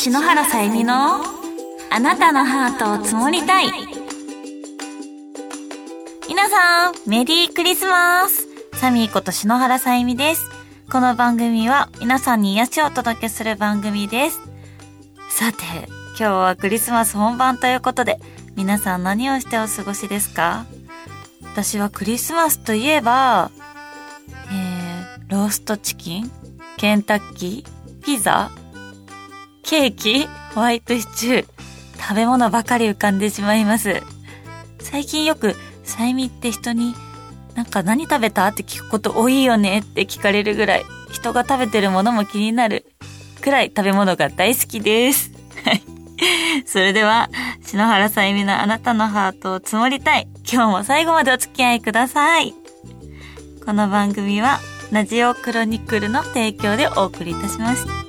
篠原さゆみのあなたのハートを積もりたい。皆さんメリークリスマス。サミーこと篠原さゆみです。この番組は皆さんに癒しをお届けする番組です。さて今日はクリスマス本番ということで皆さん何をしてお過ごしですか？私はクリスマスといえばえー、ローストチキンケンタッキーピザケーキホワイトシチュー食べ物ばかり浮かんでしまいます。最近よく、サイミって人に、なんか何食べた？って聞くこと多いよねって聞かれるぐらい、人が食べてるものも気になるくらい食べ物が大好きです。はい。それでは、篠原さゆみのあなたのハートを積もりたい。今日も最後までお付き合いください。この番組は、ラジオクロニクルの提供でお送りいたします。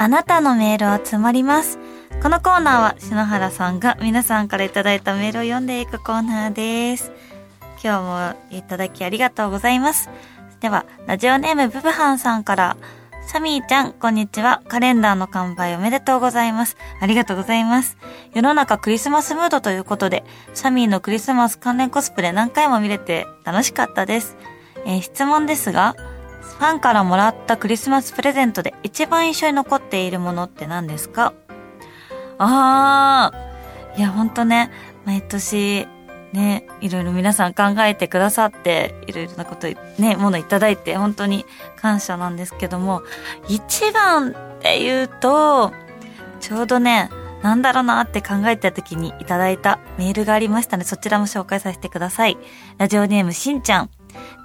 あなたのメールは詰まります。このコーナーは篠原さんが皆さんからいただいたメールを読んでいくコーナーです。今日もいただきありがとうございます。では、ラジオネームブブハンさんから、サミーちゃん、こんにちは。カレンダーの完売おめでとうございます。ありがとうございます。世の中クリスマスムードということで、サミーのクリスマス関連コスプレ何回も見れて楽しかったです。えー、質問ですが、ファンからもらったクリスマスプレゼントで一番印象に残っているものって何ですか？あー、いやほんとね、毎年、ね、いろいろ皆さん考えてくださって、いろいろなこと、ね、ものいただいて、本当に感謝なんですけども、一番って言うと、ちょうどね、なんだろうなって考えた時にいただいたメールがありましたので、そちらも紹介させてください。ラジオネームしんちゃん。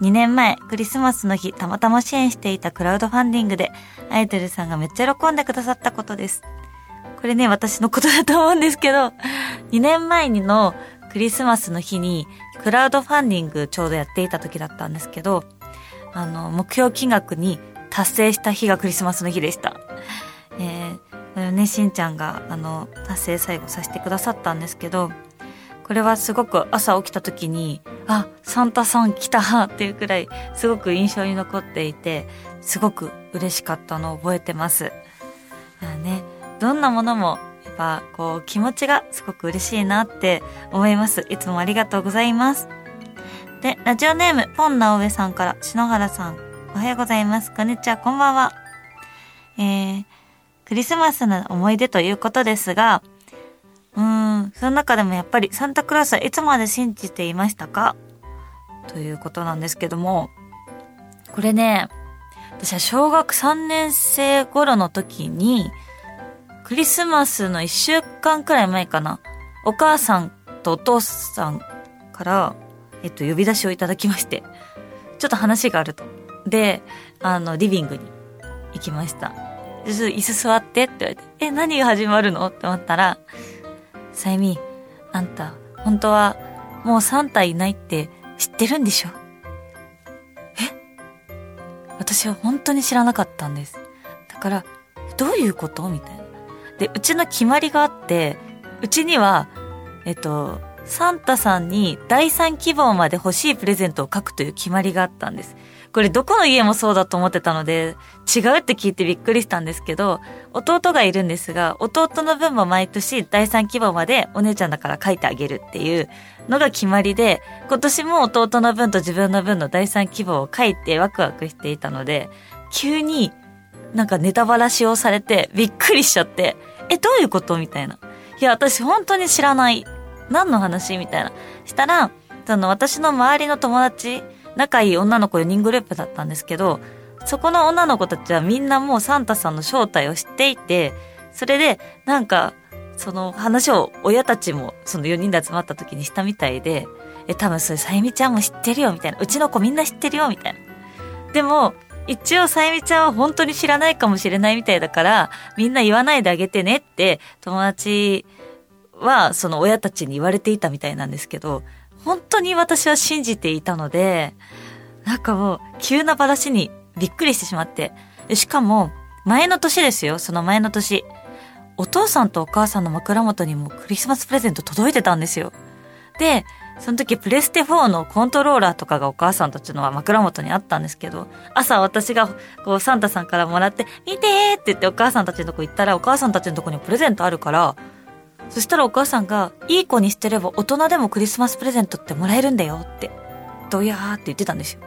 2年前、クリスマスの日、たまたま支援していたクラウドファンディングで、アイドルさんがめっちゃ喜んでくださったことです。これね、私のことだと思うんですけど、2年前のクリスマスの日に、クラウドファンディングちょうどやっていた時だったんですけど、あの、目標金額に達成した日がクリスマスの日でした。えー、ね、しんちゃんが、あの、達成最後させてくださったんですけど、これはすごく朝起きた時に、あ、サンタさん来たっていうくらい、すごく印象に残っていて、すごく嬉しかったのを覚えてます。あね、どんなものも、やっぱ、こう、気持ちがすごく嬉しいなって思います。いつもありがとうございます。で、ラジオネーム、ポンナ上さんから、篠原さん、おはようございます。こんにちは、こんばんは。えー、クリスマスの思い出ということですが、うん、その中でもやっぱりサンタクロースはいつまで信じていましたか？ということなんですけども、これね、私は小学3年生頃の時に、クリスマスの1週間くらい前かな、お母さんとお父さんから、えっと、呼び出しをいただきまして、ちょっと話があると。で、あの、リビングに行きました。椅子座ってって言われて、え、何が始まるの？って思ったら、さゆみ、あんた、本当は、もう3体いないって知ってるんでしょ？え？私は本当に知らなかったんです。だから、どういうこと？みたいな。で、うちの決まりがあって、うちには、えっと、サンタさんに第3希望まで欲しいプレゼントを書くという決まりがあったんです。これどこの家もそうだと思ってたので、違うって聞いてびっくりしたんですけど、弟がいるんですが、弟の分も毎年第3希望までお姉ちゃんだから書いてあげるっていうのが決まりで、今年も弟の分と自分の分の第3希望を書いてワクワクしていたので、急になんかネタバラしをされてびっくりしちゃって、え、どういうことみたいな。いや、私本当に知らない。何の話みたいな。したら、その私の周りの友達仲いい女の子4人グループだったんですけど、そこの女の子たちはみんなもうサンタさんの正体を知っていて、それで、なんか、その話を親たちもその4人で集まった時にしたみたいで、え、多分それさゆみちゃんも知ってるよ、みたいな。うちの子みんな知ってるよ、みたいな。でも、一応さゆみちゃんは本当に知らないかもしれないみたいだから、みんな言わないであげてねって、友達はその親たちに言われていたみたいなんですけど、本当に私は信じていたので、なんかもう、急な話にびっくりしてしまって。しかも、前の年ですよ、その前の年。お父さんとお母さんの枕元にもクリスマスプレゼント届いてたんですよ。で、その時プレステ4のコントローラーとかがお母さんたちのは枕元にあったんですけど、朝私がこうサンタさんからもらって、見てーって言ってお母さんたちのとこ行ったら、お母さんたちのとこにプレゼントあるから、そしたらお母さんが、いい子にしてれば大人でもクリスマスプレゼントってもらえるんだよって、どやーって言ってたんですよ。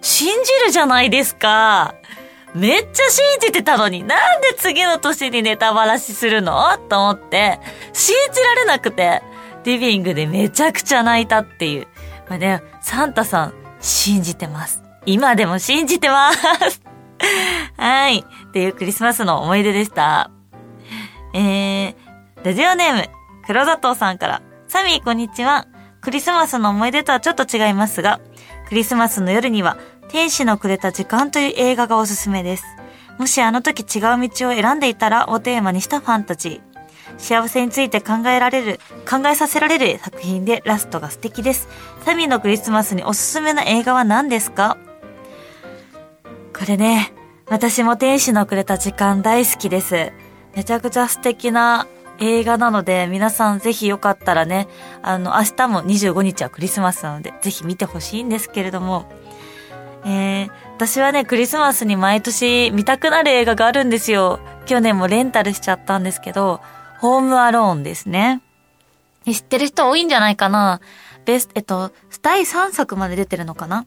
信じるじゃないですか。めっちゃ信じてたのに、なんで次の年にネタバラシするの？と思って、信じられなくて、リビングでめちゃくちゃ泣いたっていう。まあね、サンタさん、信じてます。今でも信じてます。はい。っていうクリスマスの思い出でした。えー、ラジオネーム、黒砂糖さんから、サミーこんにちは。クリスマスの思い出とはちょっと違いますが、クリスマスの夜には、天使のくれた時間という映画がおすすめです。もしあの時違う道を選んでいたらをテーマにしたファンタジー。幸せについて考えられる、考えさせられる作品でラストが素敵です。サミーのクリスマスにおすすめな映画は何ですか？これね、私も天使のくれた時間大好きです。めちゃくちゃ素敵な映画なので、皆さんぜひよかったらね、あの、明日も25日はクリスマスなので、ぜひ見てほしいんですけれども、えー、私はね、クリスマスに毎年見たくなる映画があるんですよ。去年もレンタルしちゃったんですけど、ホームアローンですね。知ってる人多いんじゃないかなベスト、えっと、第3作まで出てるのかな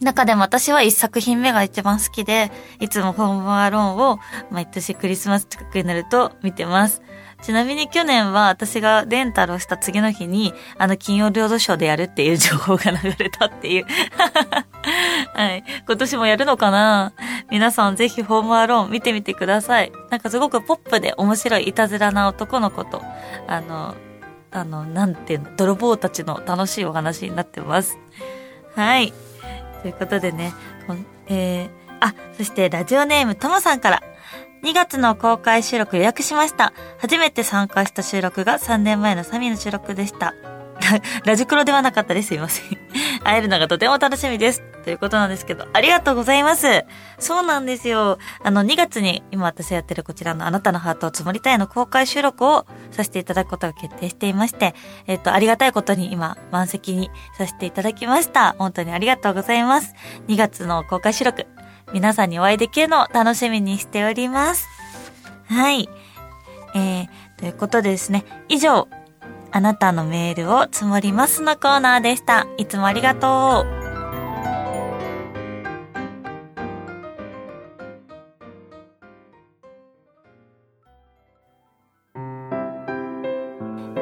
中でも私は1作品目が一番好きで、いつもホームアローンを毎年クリスマス近くになると見てます。ちなみに去年は私がレンタルをした次の日に、あの金曜ロードショーでやるっていう情報が流れたっていう。はい。今年もやるのかな？皆さんぜひホームアローン見てみてください。なんかすごくポップで面白いいたずらな男の子と、あの、あの、なんていうの、泥棒たちの楽しいお話になってます。はい。ということでね、えー、あ、そしてラジオネームともさんから、2月の公開収録予約しました。初めて参加した収録が3年前のサミの収録でした。ラジクロではなかったです。すいません。会えるのがとても楽しみです。ということなんですけど、ありがとうございます。そうなんですよ。あの、2月に今私やってるこちらのあなたのハートを積もりたいの公開収録をさせていただくことが決定していまして、えっ、と、ありがたいことに今、満席にさせていただきました。本当にありがとうございます。2月の公開収録、皆さんにお会いできるのを楽しみにしております。はい。えー、ということでですね、以上、あなたのメールを積もりますのコーナーでした。いつもありがとう。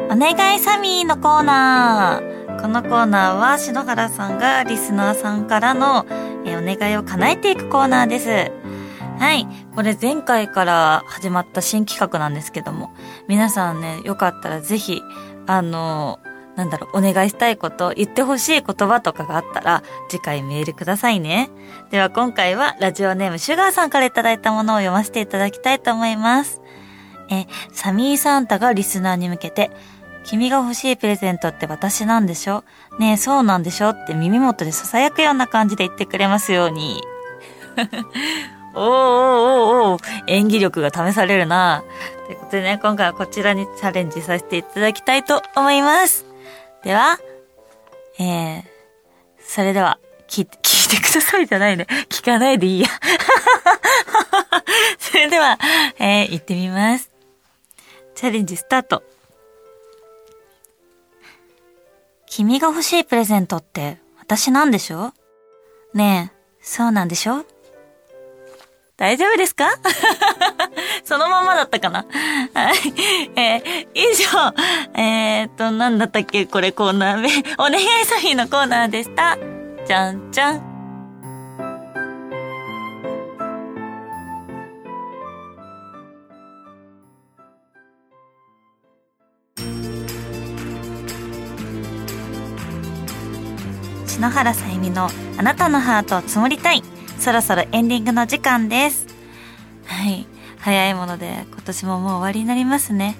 お願いサミーのコーナー。このコーナーは篠原さんがリスナーさんからのえお願いを叶えていくコーナーです。はい。これ前回から始まった新企画なんですけども、皆さんね、よかったらぜひ、あの、なんだろう、お願いしたいこと、言ってほしい言葉とかがあったら、次回メールくださいね。では今回はラジオネームシュガーさんからいただいたものを読ませていただきたいと思います。え、サミーサンタがリスナーに向けて、君が欲しいプレゼントって私なんでしょ？ねえ、そうなんでしょ？って耳元で囁くような感じで言ってくれますように。おーおーおーおー演技力が試されるな。ということでね、今回はこちらにチャレンジさせていただきたいと思います。では、えー、それでは、聞いて、聞いてくださいじゃないね。聞かないでいいや。それでは、えー、行ってみます。チャレンジスタート。君が欲しいプレゼントって私なんでしょ？ねえ、そうなんでしょ？大丈夫ですか？そのままだったかな？はい。えー、以上、えー、っと、なんだったっけ？これコーナー目。お願いサフィーのコーナーでした。じゃんじゃん。篠原さゆみのあなたのハートを積もりたい。そろそろエンディングの時間です。はい。早いもので今年ももう終わりになりますね。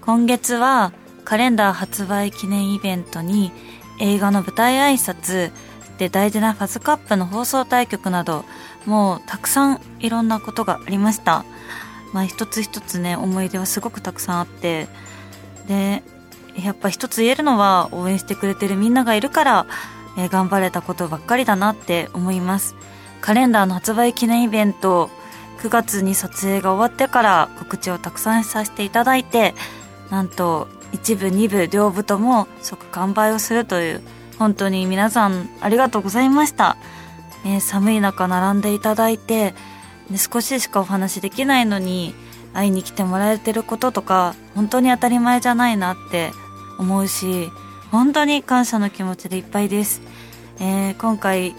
今月はカレンダー発売記念イベントに映画の舞台挨拶で大事なファズカップの放送対局などもうたくさんいろんなことがありました。まあ一つ一つね思い出はすごくたくさんあってでやっぱ一つ言えるのは応援してくれてるみんながいるから、えー、頑張れたことばっかりだなって思います。カレンダーの発売記念イベント9月に撮影が終わってから告知をたくさんさせていただいてなんと一部二部両部とも即完売をするという本当に皆さんありがとうございました、えー、寒い中並んでいただいてで少ししかお話できないのに会いに来てもらえてることとか本当に当たり前じゃないなって思うし本当に感謝の気持ちでいっぱいです、えー、今回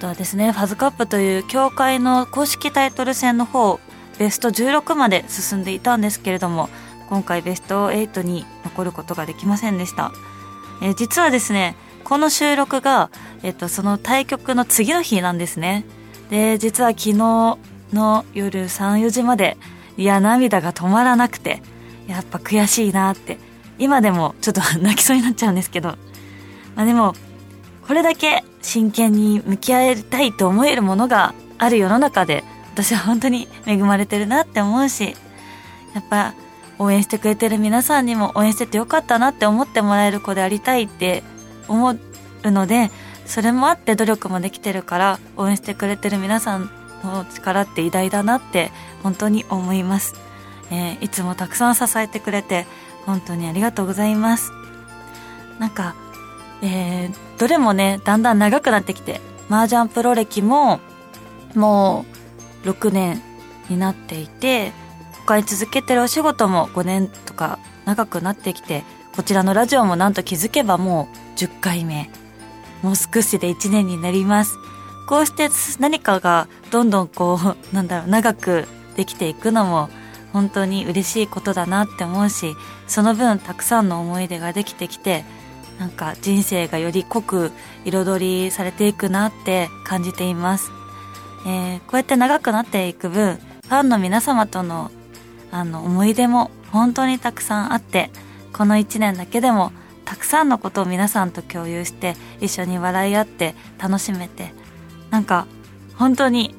とはですねファズカップという協会の公式タイトル戦の方ベスト16まで進んでいたんですけれども今回ベスト8に残ることができませんでした、えー、実はですねこの収録が、えっと、その対局の次の日なんですね。で実は昨日の夜34時までいや涙が止まらなくてやっぱ悔しいなって今でもちょっと泣きそうになっちゃうんですけど、まあ、でもこれだけ真剣に向き合いたいと思えるものがある世の中で私は本当に恵まれてるなって思うしやっぱ応援してくれてる皆さんにも応援しててよかったなって思ってもらえる子でありたいって思うのでそれもあって努力もできてるから応援してくれてる皆さんの力って偉大だなって本当に思います、えー、いつもたくさん支えてくれて本当にありがとうございます。なんか、えー、どれもねだんだん長くなってきて麻雀プロ歴ももう6年になっていて他に続けてるお仕事も5年とか長くなってきてこちらのラジオもなんと気づけばもう10回目。もう少しで1年になります。こうして何かがどんどんこうなんだろう長くできていくのも本当に嬉しいことだなって思うしその分たくさんの思い出ができてきてなんか人生がより濃く彩りされていくなって感じています、えー、こうやって長くなっていく分ファンの皆様とのあの思い出も本当にたくさんあってこの1年だけでもたくさんのことを皆さんと共有して一緒に笑い合って楽しめてなんか本当に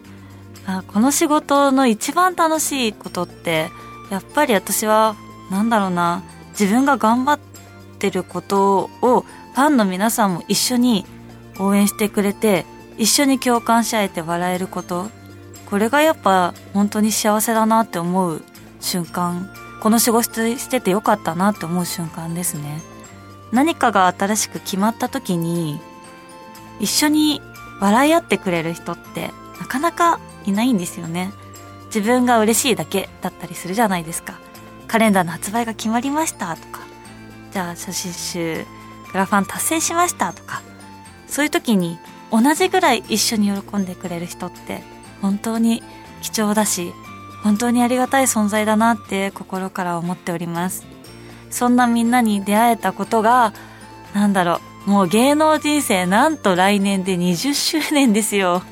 あこの仕事の一番楽しいことってやっぱり私はなんだろうな自分が頑張ってることをファンの皆さんも一緒に応援してくれて一緒に共感し合えて笑えること。これがやっぱ本当に幸せだなって思う瞬間。この仕事しててよかったなって思う瞬間ですね。何かが新しく決まった時に一緒に笑い合ってくれる人ってなかなかいないんですよね。自分が嬉しいだけだったりするじゃないですか。カレンダーの発売が決まりましたとか。じゃあ写真集グラファン達成しましたとか。そういう時に同じぐらい一緒に喜んでくれる人って本当に貴重だし本当にありがたい存在だなって心から思っております。そんなみんなに出会えたことがなんだろうもう芸能人生なんと来年で20周年ですよ。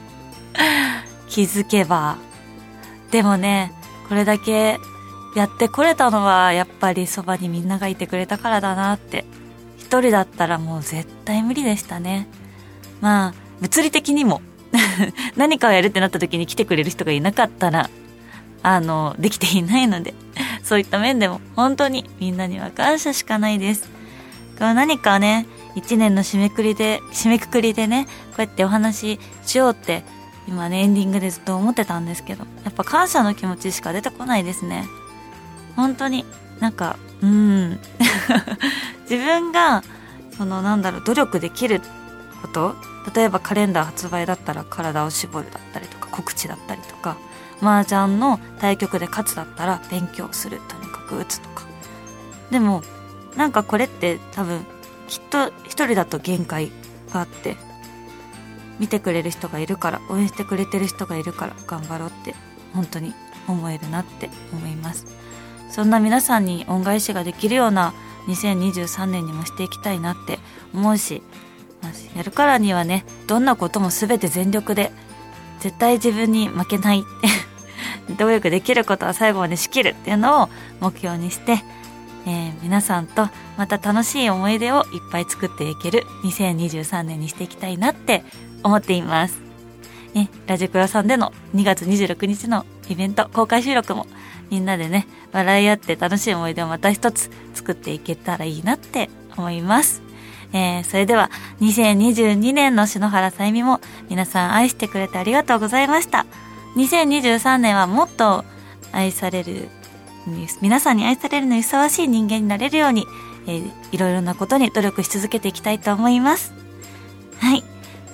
気づけば。でもね、これだけやってこれたのはやっぱりそばにみんながいてくれたからだなって。一人だったらもう絶対無理でしたね。まあ、物理的にも 何かをやるってなった時に来てくれる人がいなかったら、あの、できていないので、そういった面でも本当にみんなには感謝しかないです。これ何かね、一年の締めくりで、締めくくりでね、こうやってお話ししようって今ねエンディングでずっと思ってたんですけどやっぱ感謝の気持ちしか出てこないですね。本当になんかうん。自分がそのなんだろう努力できること例えばカレンダー発売だったら体を絞るだったりとか告知だったりとか麻雀の対局で勝つだったら勉強するとにかく打つとか。でもなんかこれって多分きっと一人だと限界があって見てくれる人がいるから応援してくれてる人がいるから頑張ろうって本当に思えるなって思います。そんな皆さんに恩返しができるような2023年にもしていきたいなって思うしやるからにはねどんなことも全て全力で絶対自分に負けない 努力できることは最後まで仕切るっていうのを目標にしてえー、皆さんとまた楽しい思い出をいっぱい作っていける2023年にしていきたいなって思っています。ね、ラジクロさんでの2月26日のイベント公開収録もみんなでね、笑い合って楽しい思い出をまた一つ作っていけたらいいなって思います。えー、それでは、2022年の篠原さゆみも皆さん愛してくれてありがとうございました。2023年はもっと愛される、皆さんに愛されるのにふさわしい人間になれるように、えー、いろいろなことに努力し続けていきたいと思います。はい。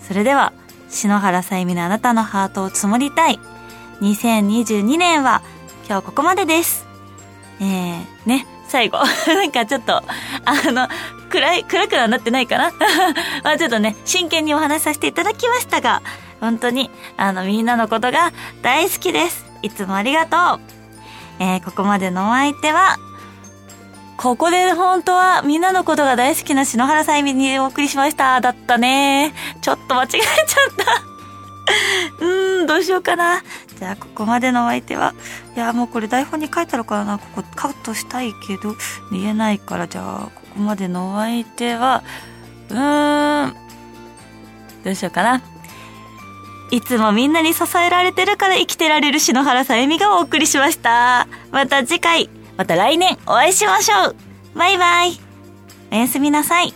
それでは、篠原さゆみのあなたのハートを積もりたい。2022年は今日ここまでです。えー、ね、最後。なんかちょっと、あの、暗い、暗くはなってないかな？まあちょっとね、真剣にお話しさせていただきましたが、本当に、あの、みんなのことが大好きです。いつもありがとう。えー、ここまでのお相手は、ここで本当はみんなのことが大好きな篠原さゆみにお送りしました。だったね。ちょっと間違えちゃった。うーん、どうしようかな。じゃあ、ここまでのお相手は、いや、もうこれ台本に書いてあるからな。ここカットしたいけど、言えないから、じゃあ、ここまでのお相手は、うーん、どうしようかな。いつもみんなに支えられてるから生きてられる篠原さゆみがお送りしました。また次回、また来年お会いしましょう。バイバイ。おやすみなさい。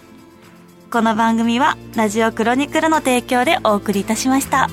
この番組はラジオクロニクルの提供でお送りいたしました。